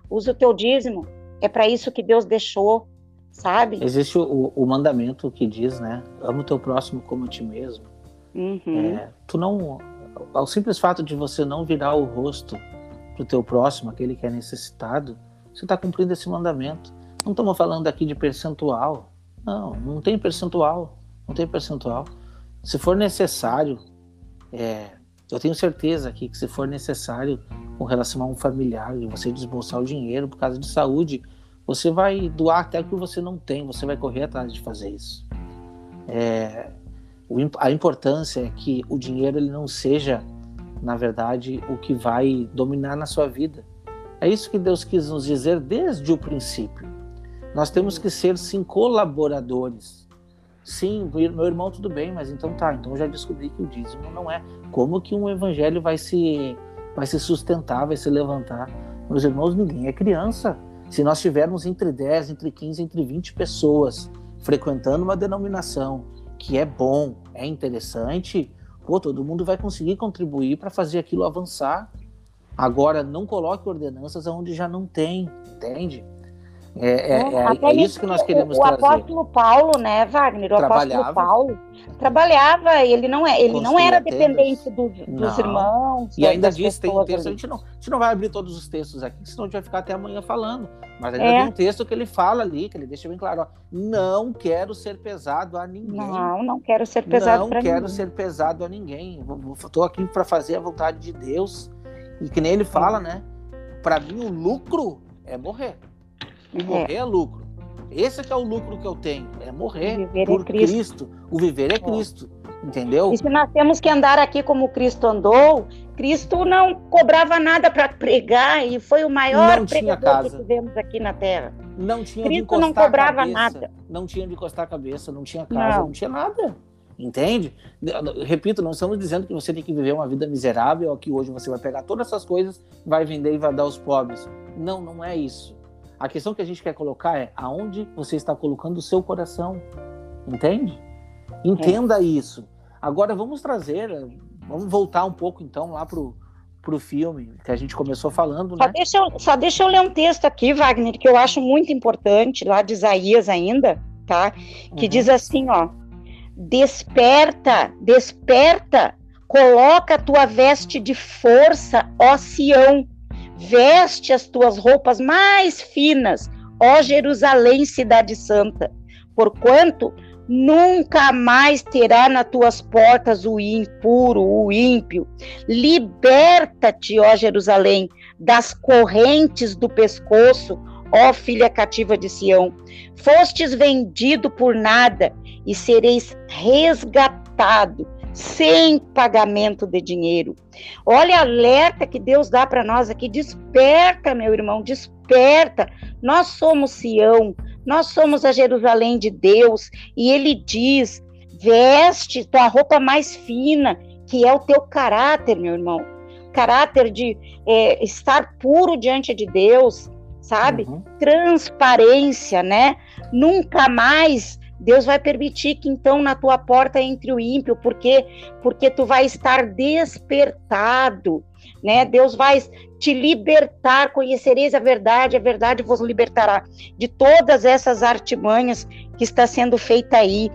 Usa o teu dízimo. É para isso que Deus deixou sabe? Existe o, o, mandamento que diz, né? Ama o teu próximo como a ti mesmo. Uhum. É, tu não, ao simples fato de você não virar o rosto pro teu próximo, aquele que é necessitado, você está cumprindo esse mandamento. Não estamos falando aqui de percentual. Não, não tem percentual. Não tem percentual. Se for necessário, é, eu tenho certeza aqui que se for necessário com relação a um familiar, você desbolsar o dinheiro por causa de saúde, você vai doar até o que você não tem, você vai correr atrás de fazer isso. É, a importância é que o dinheiro ele não seja, na verdade, o que vai dominar na sua vida. É isso que Deus quis nos dizer desde o princípio. Nós temos que ser, sim, colaboradores. Sim, meu irmão, tudo bem, mas então tá, então já descobri que o dízimo não é. Como que um evangelho vai se, vai se sustentar, vai se levantar? Meus irmãos, ninguém é criança. Se nós tivermos entre 10, entre 15, entre 20 pessoas frequentando uma denominação que é bom, é interessante, pô, todo mundo vai conseguir contribuir para fazer aquilo avançar. Agora, não coloque ordenanças onde já não tem, entende? É, é, é, é isso que nós queremos o, o trazer. O apóstolo Paulo, né, Wagner? O apóstolo Paulo trabalhava, ele não, é, ele não era dependente do, dos não. irmãos. E ainda diz, tem um texto, a gente, não, a gente não vai abrir todos os textos aqui, senão a gente vai ficar até amanhã falando. Mas ainda é. tem um texto que ele fala ali, que ele deixa bem claro: ó, não quero ser pesado a ninguém. Não, não quero ser pesado Não quero ninguém. ser pesado a ninguém. Estou aqui para fazer a vontade de Deus. E que nem ele fala, né? Para mim, o lucro é morrer. O é. morrer é lucro. Esse é, é o lucro que eu tenho, é morrer por é Cristo. Cristo. O viver é, é Cristo, entendeu? E se nós temos que andar aqui como Cristo andou, Cristo não cobrava nada para pregar e foi o maior não pregador que tivemos aqui na Terra. Não tinha Cristo não cobrava nada. Não tinha de encostar a cabeça, não tinha casa, não, não tinha nada. Entende? Repito, não estamos dizendo que você tem que viver uma vida miserável que hoje você vai pegar todas essas coisas, vai vender e vai dar aos pobres. Não, não é isso. A questão que a gente quer colocar é aonde você está colocando o seu coração. Entende? Entenda é. isso. Agora vamos trazer, vamos voltar um pouco então lá pro pro filme que a gente começou falando, só né? Deixa eu, só deixa eu ler um texto aqui, Wagner, que eu acho muito importante, lá de Isaías ainda, tá? Que uhum. diz assim, ó: Desperta, desperta, Coloca a tua veste de força, ó Sião. Veste as tuas roupas mais finas, ó Jerusalém, cidade santa. Porquanto nunca mais terá nas tuas portas o impuro, o ímpio. Liberta-te, ó Jerusalém, das correntes do pescoço, ó filha cativa de Sião. Fostes vendido por nada e sereis resgatado sem pagamento de dinheiro. Olha alerta que Deus dá para nós aqui. Desperta, meu irmão, desperta. Nós somos Sião, nós somos a Jerusalém de Deus. E ele diz: veste tua roupa mais fina, que é o teu caráter, meu irmão. Caráter de é, estar puro diante de Deus, sabe? Uhum. Transparência, né? Nunca mais Deus vai permitir que então na tua porta entre o ímpio, porque porque tu vai estar despertado, né? Deus vai te libertar, conhecereis a verdade, a verdade vos libertará de todas essas artimanhas que está sendo feita aí.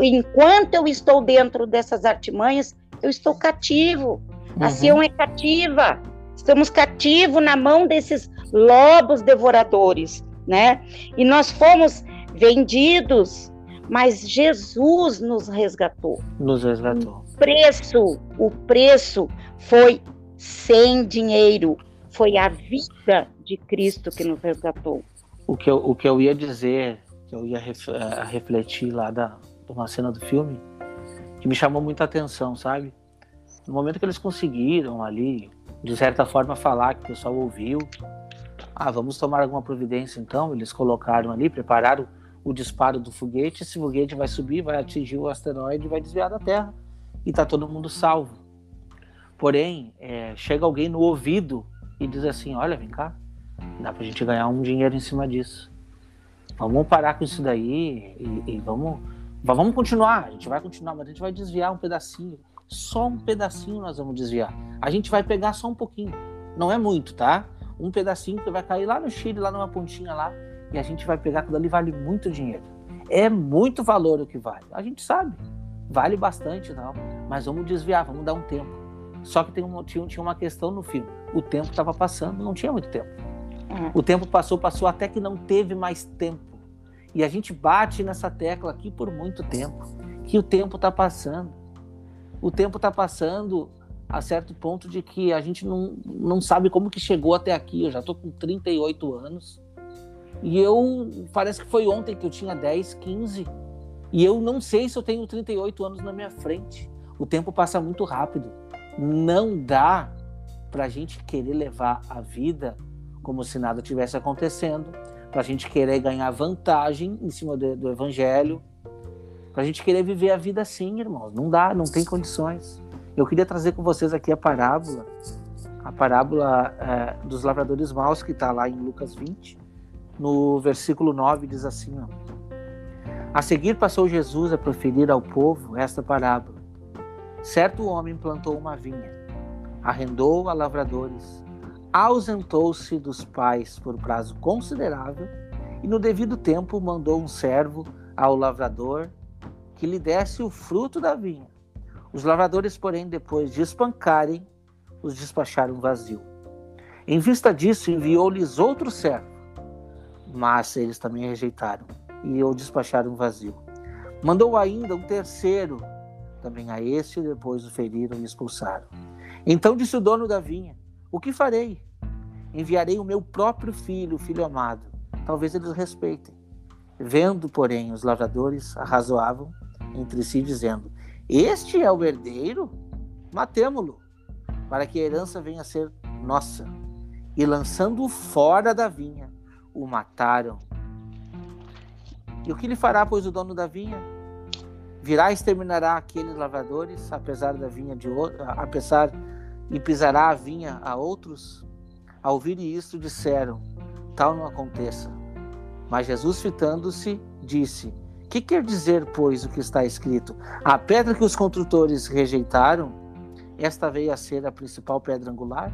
Enquanto eu estou dentro dessas artimanhas, eu estou cativo. Uhum. A Sião é cativa. Estamos cativos na mão desses lobos devoradores, né? E nós fomos vendidos, mas Jesus nos resgatou. Nos resgatou. O preço, o preço foi sem dinheiro, foi a vida de Cristo que nos resgatou. O que eu, o que eu ia dizer, que eu ia ref, uh, refletir lá da uma cena do filme, que me chamou muita atenção, sabe? No momento que eles conseguiram ali, de certa forma, falar que o pessoal ouviu, ah, vamos tomar alguma providência então, eles colocaram ali, prepararam o disparo do foguete, esse foguete vai subir, vai atingir o asteroide e vai desviar da Terra. E tá todo mundo salvo. Porém, é, chega alguém no ouvido e diz assim: Olha, vem cá, dá pra gente ganhar um dinheiro em cima disso. Vamos parar com isso daí e, e vamos, vamos continuar. A gente vai continuar, mas a gente vai desviar um pedacinho. Só um pedacinho nós vamos desviar. A gente vai pegar só um pouquinho. Não é muito, tá? Um pedacinho que vai cair lá no Chile, lá numa pontinha lá e a gente vai pegar aquilo ali, vale muito dinheiro. É muito valor o que vale. A gente sabe, vale bastante, não, mas vamos desviar, vamos dar um tempo. Só que tem um, tinha, tinha uma questão no filme. O tempo estava passando, não tinha muito tempo. Uhum. O tempo passou, passou até que não teve mais tempo. E a gente bate nessa tecla aqui por muito tempo, que o tempo está passando. O tempo está passando a certo ponto de que a gente não, não sabe como que chegou até aqui. Eu já estou com 38 anos e eu, parece que foi ontem que eu tinha 10, 15. E eu não sei se eu tenho 38 anos na minha frente. O tempo passa muito rápido. Não dá para a gente querer levar a vida como se nada tivesse acontecendo, para a gente querer ganhar vantagem em cima do, do evangelho, para a gente querer viver a vida assim, irmãos. Não dá, não tem condições. Eu queria trazer com vocês aqui a parábola, a parábola é, dos lavradores maus, que está lá em Lucas 20 no versículo 9 diz assim: ó, A seguir passou Jesus a proferir ao povo esta parábola. Certo homem plantou uma vinha, arrendou a lavradores, ausentou-se dos pais por prazo considerável e no devido tempo mandou um servo ao lavrador que lhe desse o fruto da vinha. Os lavradores, porém, depois de espancarem, os despacharam vazio. Em vista disso, enviou-lhes outro servo mas eles também rejeitaram e o despacharam vazio. Mandou ainda um terceiro, também a este, depois o feriram e expulsaram. Então disse o dono da vinha: O que farei? Enviarei o meu próprio filho, filho amado. Talvez eles respeitem. Vendo, porém, os lavradores arrazoavam entre si, dizendo: Este é o herdeiro? Matemo-lo, para que a herança venha a ser nossa. E lançando-o fora da vinha, o mataram. E o que lhe fará, pois, o dono da vinha? Virá e exterminará aqueles lavradores, apesar da vinha de apesar e pisará a vinha a outros? Ao ouvirem isto, disseram: Tal não aconteça. Mas Jesus, fitando-se, disse: Que quer dizer, pois, o que está escrito? A pedra que os construtores rejeitaram, esta veio a ser a principal pedra angular?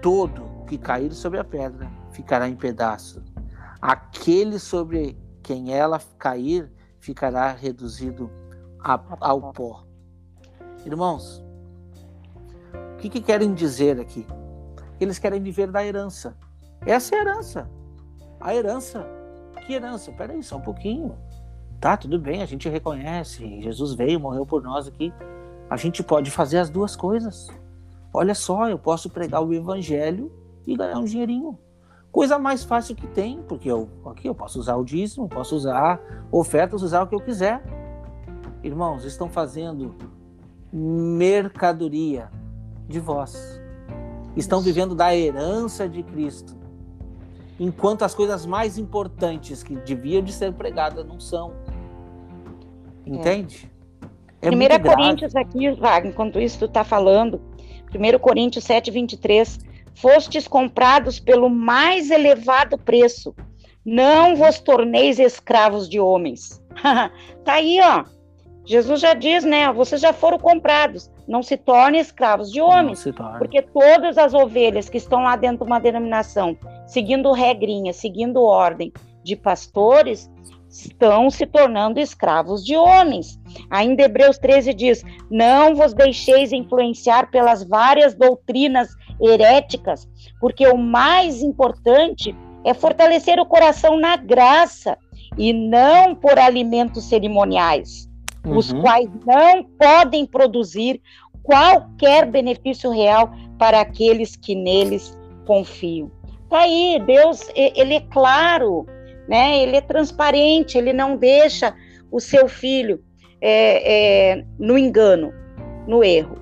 Todo o que cair sobre a pedra ficará em pedaço. Aquele sobre quem ela cair ficará reduzido a, ao pó. Irmãos, o que, que querem dizer aqui? Eles querem viver da herança. Essa é a herança. A herança. Que herança? Peraí, só um pouquinho. Tá, tudo bem, a gente reconhece. Jesus veio, morreu por nós aqui. A gente pode fazer as duas coisas. Olha só, eu posso pregar o evangelho e ganhar um dinheirinho. Coisa mais fácil que tem, porque eu aqui eu posso usar o dízimo, posso usar ofertas, usar o que eu quiser. Irmãos, estão fazendo mercadoria de vós. Estão vivendo da herança de Cristo. Enquanto as coisas mais importantes que deviam de ser pregadas não são. Entende? É. É Coríntios aqui, Wagner, enquanto isso tu está falando, 1 Coríntios 7, 23. Fostes comprados pelo mais elevado preço. Não vos torneis escravos de homens. (laughs) tá aí, ó. Jesus já diz, né? Vocês já foram comprados. Não se tornem escravos de homens. Porque todas as ovelhas que estão lá dentro de uma denominação, seguindo regrinha, seguindo ordem de pastores, estão se tornando escravos de homens. Ainda Hebreus 13 diz: Não vos deixeis influenciar pelas várias doutrinas heréticas, porque o mais importante é fortalecer o coração na graça e não por alimentos cerimoniais uhum. os quais não podem produzir qualquer benefício real para aqueles que neles confiam. Tá aí, Deus, ele é claro, né? Ele é transparente, ele não deixa o seu filho é, é, no engano, no erro.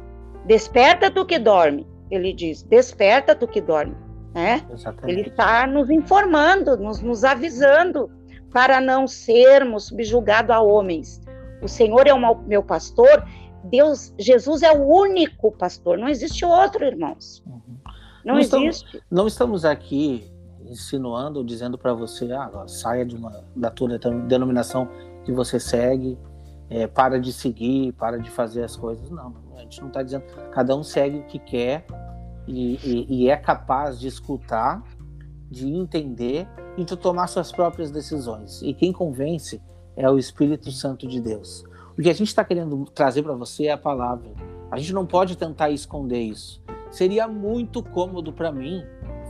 Desperta tu que dorme, ele diz. Desperta tu que dorme, né? Ele está nos informando, nos, nos avisando para não sermos subjugados a homens, o Senhor é o meu pastor, Deus, Jesus é o único pastor, não existe outro, irmãos. Uhum. Não, não, existe. Estamos, não estamos aqui insinuando, dizendo para você, ah, saia de uma, da tua denominação que você segue, é, para de seguir, para de fazer as coisas. Não, a gente não está dizendo. Cada um segue o que quer e, e, e, é capaz de escutar, de entender e de tomar suas próprias decisões. E quem convence é o Espírito Santo de Deus. O que a gente está querendo trazer para você é a palavra. A gente não pode tentar esconder isso. Seria muito cômodo para mim,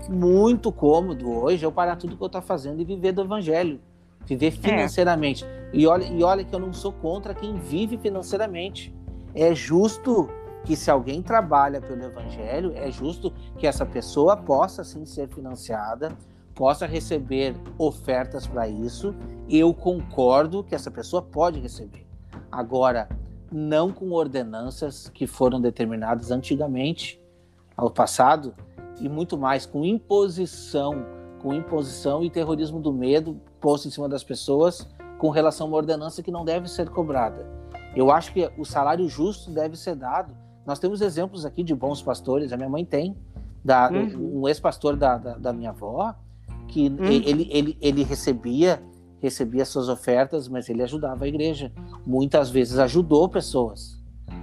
muito cômodo hoje eu parar tudo que eu estou fazendo e viver do evangelho, viver é. financeiramente. É. E, olha, e olha que eu não sou contra quem vive financeiramente. É justo que se alguém trabalha pelo evangelho, é justo que essa pessoa possa sim ser financiada, possa receber ofertas para isso, eu concordo que essa pessoa pode receber. Agora, não com ordenanças que foram determinadas antigamente, ao passado, e muito mais com imposição, com imposição e terrorismo do medo posto em cima das pessoas com relação a uma ordenança que não deve ser cobrada. Eu acho que o salário justo deve ser dado. Nós temos exemplos aqui de bons pastores, a minha mãe tem, da, uhum. um ex-pastor da, da, da minha avó, que hum. ele, ele, ele recebia recebia suas ofertas, mas ele ajudava a igreja. Muitas vezes ajudou pessoas,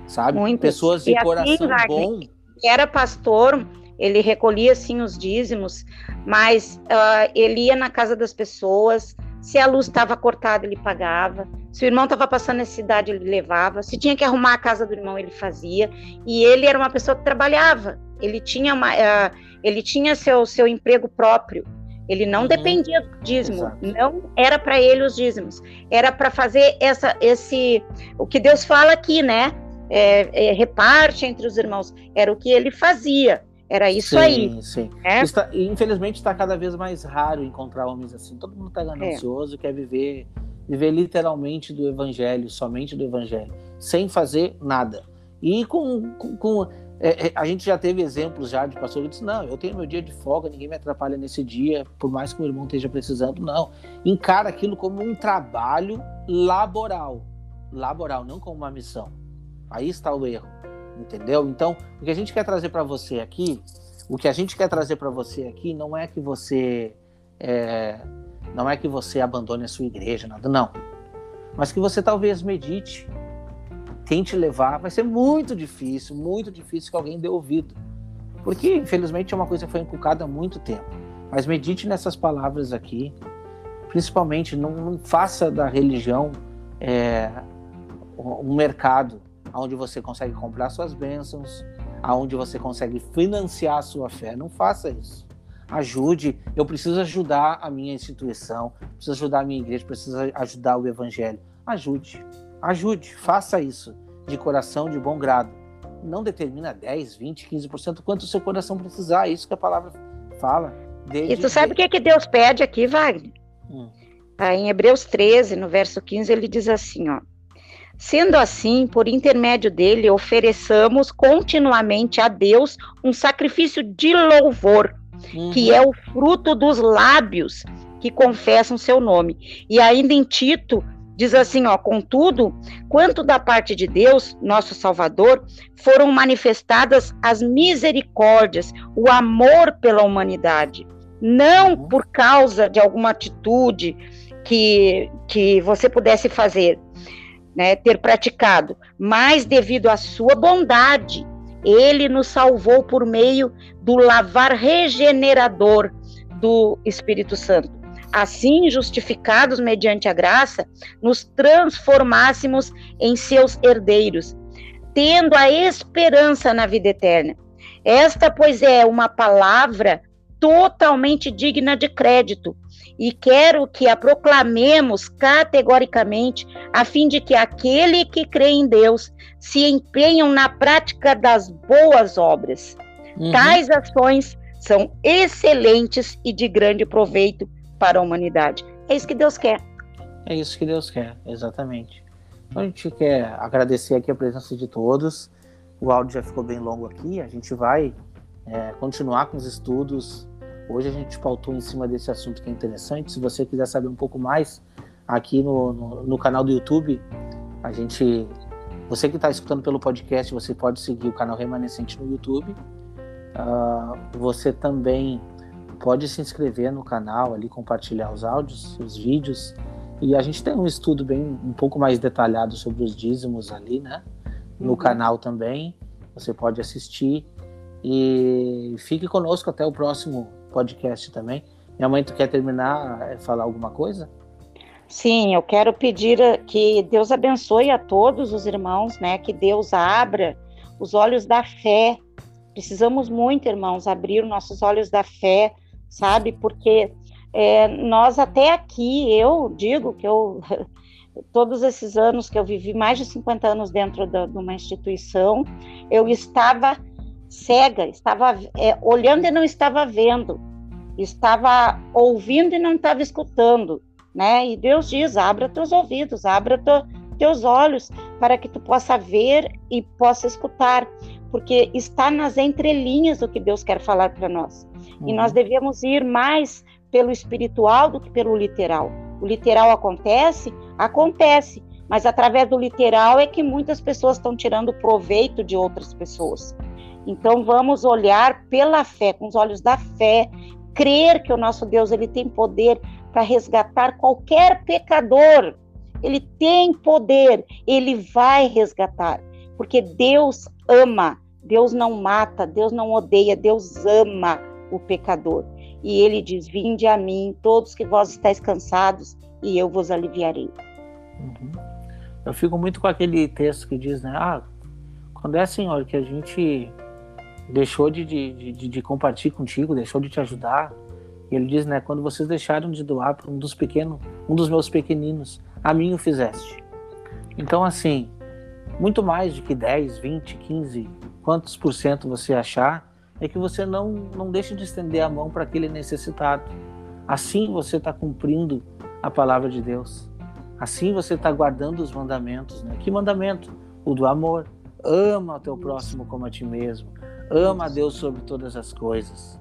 sabe? Muitas. Pessoas de e assim, coração assim, bom. Era pastor, ele recolhia sim os dízimos, mas uh, ele ia na casa das pessoas. Se a luz estava cortada, ele pagava. Se o irmão estava passando necessidade, ele levava. Se tinha que arrumar a casa do irmão, ele fazia. E ele era uma pessoa que trabalhava. Ele tinha, uma, uh, ele tinha seu, seu emprego próprio. Ele não uhum. dependia do dízimo, Exato. não era para ele os dízimos, era para fazer essa, esse, o que Deus fala aqui, né? É, é, reparte entre os irmãos, era o que ele fazia, era isso sim, aí. Sim, é? está, infelizmente está cada vez mais raro encontrar homens assim. Todo mundo está ganancioso, é. quer viver, viver literalmente do evangelho, somente do evangelho, sem fazer nada. E com, com, com é, é, a gente já teve exemplos já de pastor que disse, não, eu tenho meu dia de folga, ninguém me atrapalha nesse dia, por mais que o irmão esteja precisando, não. Encara aquilo como um trabalho laboral, laboral, não como uma missão. Aí está o erro, entendeu? Então, o que a gente quer trazer para você aqui, o que a gente quer trazer para você aqui não é que você é, não é que você abandone a sua igreja, nada, não. Mas que você talvez medite tente levar, vai ser muito difícil, muito difícil que alguém dê ouvido. Porque, infelizmente, é uma coisa que foi inculcada há muito tempo. Mas medite nessas palavras aqui. Principalmente, não, não faça da religião é, um mercado. onde você consegue comprar suas bênçãos, aonde você consegue financiar a sua fé. Não faça isso. Ajude. Eu preciso ajudar a minha instituição, preciso ajudar a minha igreja, preciso ajudar o evangelho. Ajude. Ajude. Faça isso de coração, de bom grado. Não determina 10, 20, 15%, quanto o seu coração precisar. É isso que a palavra fala. Desde e tu sabe o que, que Deus pede aqui, Wagner? Hum. Ah, em Hebreus 13, no verso 15, ele diz assim, ó. Sendo assim, por intermédio dele, ofereçamos continuamente a Deus um sacrifício de louvor, que é o fruto dos lábios que confessam seu nome. E ainda em Tito, diz assim, ó, contudo, quanto da parte de Deus, nosso Salvador, foram manifestadas as misericórdias, o amor pela humanidade, não por causa de alguma atitude que, que você pudesse fazer, né, ter praticado, mas devido à sua bondade, ele nos salvou por meio do lavar regenerador do Espírito Santo. Assim, justificados mediante a graça, nos transformássemos em seus herdeiros, tendo a esperança na vida eterna. Esta, pois, é uma palavra totalmente digna de crédito, e quero que a proclamemos categoricamente, a fim de que aquele que crê em Deus se empenham na prática das boas obras. Uhum. Tais ações são excelentes e de grande proveito para a humanidade. É isso que Deus quer. É isso que Deus quer, exatamente. Então a gente quer agradecer aqui a presença de todos. O áudio já ficou bem longo aqui. A gente vai é, continuar com os estudos Hoje a gente pautou em cima desse assunto que é interessante. Se você quiser saber um pouco mais, aqui no, no, no canal do YouTube, a gente. Você que está escutando pelo podcast, você pode seguir o canal Remanescente no YouTube. Uh, você também pode se inscrever no canal ali, compartilhar os áudios, os vídeos. E a gente tem um estudo bem um pouco mais detalhado sobre os dízimos ali, né? No uhum. canal também. Você pode assistir. E fique conosco até o próximo podcast também. Minha mãe, tu quer terminar, é, falar alguma coisa? Sim, eu quero pedir eh, que Deus abençoe a todos os irmãos, né? Que Deus abra os olhos da fé. Precisamos muito, irmãos, abrir os nossos olhos da fé, sabe? Porque é, nós até aqui, eu digo que eu (laughs) todos esses anos que eu vivi, mais de 50 anos dentro de uma instituição, eu estava cega, estava é, olhando e não estava vendo, estava ouvindo e não estava escutando, né? E Deus diz: abra teus ouvidos, abra teus olhos, para que tu possa ver e possa escutar, porque está nas entrelinhas o que Deus quer falar para nós. Uhum. E nós devemos ir mais pelo espiritual do que pelo literal. O literal acontece, acontece, mas através do literal é que muitas pessoas estão tirando proveito de outras pessoas. Então vamos olhar pela fé, com os olhos da fé, crer que o nosso Deus ele tem poder para resgatar qualquer pecador. Ele tem poder, ele vai resgatar, porque Deus ama, Deus não mata, Deus não odeia, Deus ama o pecador. E ele diz: Vinde a mim, todos que vós estáis cansados, e eu vos aliviarei. Uhum. Eu fico muito com aquele texto que diz, né? Ah, quando é, Senhor, que a gente deixou de, de, de, de compartilhar contigo, deixou de te ajudar. E ele diz, né, quando vocês deixaram de doar para um dos pequenos, um dos meus pequeninos, a mim o fizeste. Então, assim, muito mais do que 10, 20, 15, quantos por cento você achar, é que você não, não deixe de estender a mão para aquele necessitado. Assim você está cumprindo a palavra de Deus. Assim você está guardando os mandamentos. Né? Que mandamento? O do amor. Ama o teu próximo como a ti mesmo. Ama a Deus sobre todas as coisas.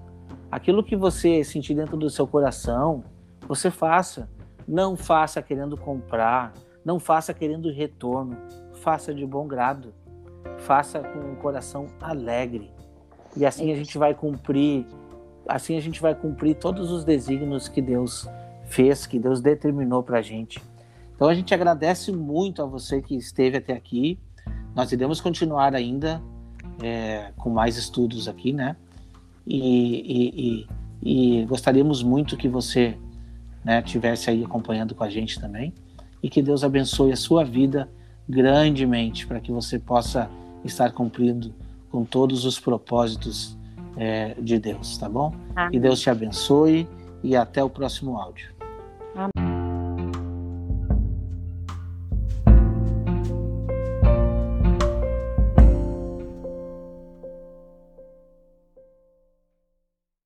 Aquilo que você sentir dentro do seu coração, você faça. Não faça querendo comprar, não faça querendo retorno, faça de bom grado. Faça com um coração alegre. E assim a gente vai cumprir, assim a gente vai cumprir todos os desígnios que Deus fez, que Deus determinou para a gente. Então a gente agradece muito a você que esteve até aqui. Nós iremos continuar ainda é, com mais estudos aqui, né? E, e, e, e gostaríamos muito que você né, tivesse aí acompanhando com a gente também e que Deus abençoe a sua vida grandemente para que você possa estar cumprindo com todos os propósitos é, de Deus, tá bom? Amém. Que Deus te abençoe e até o próximo áudio. Amém.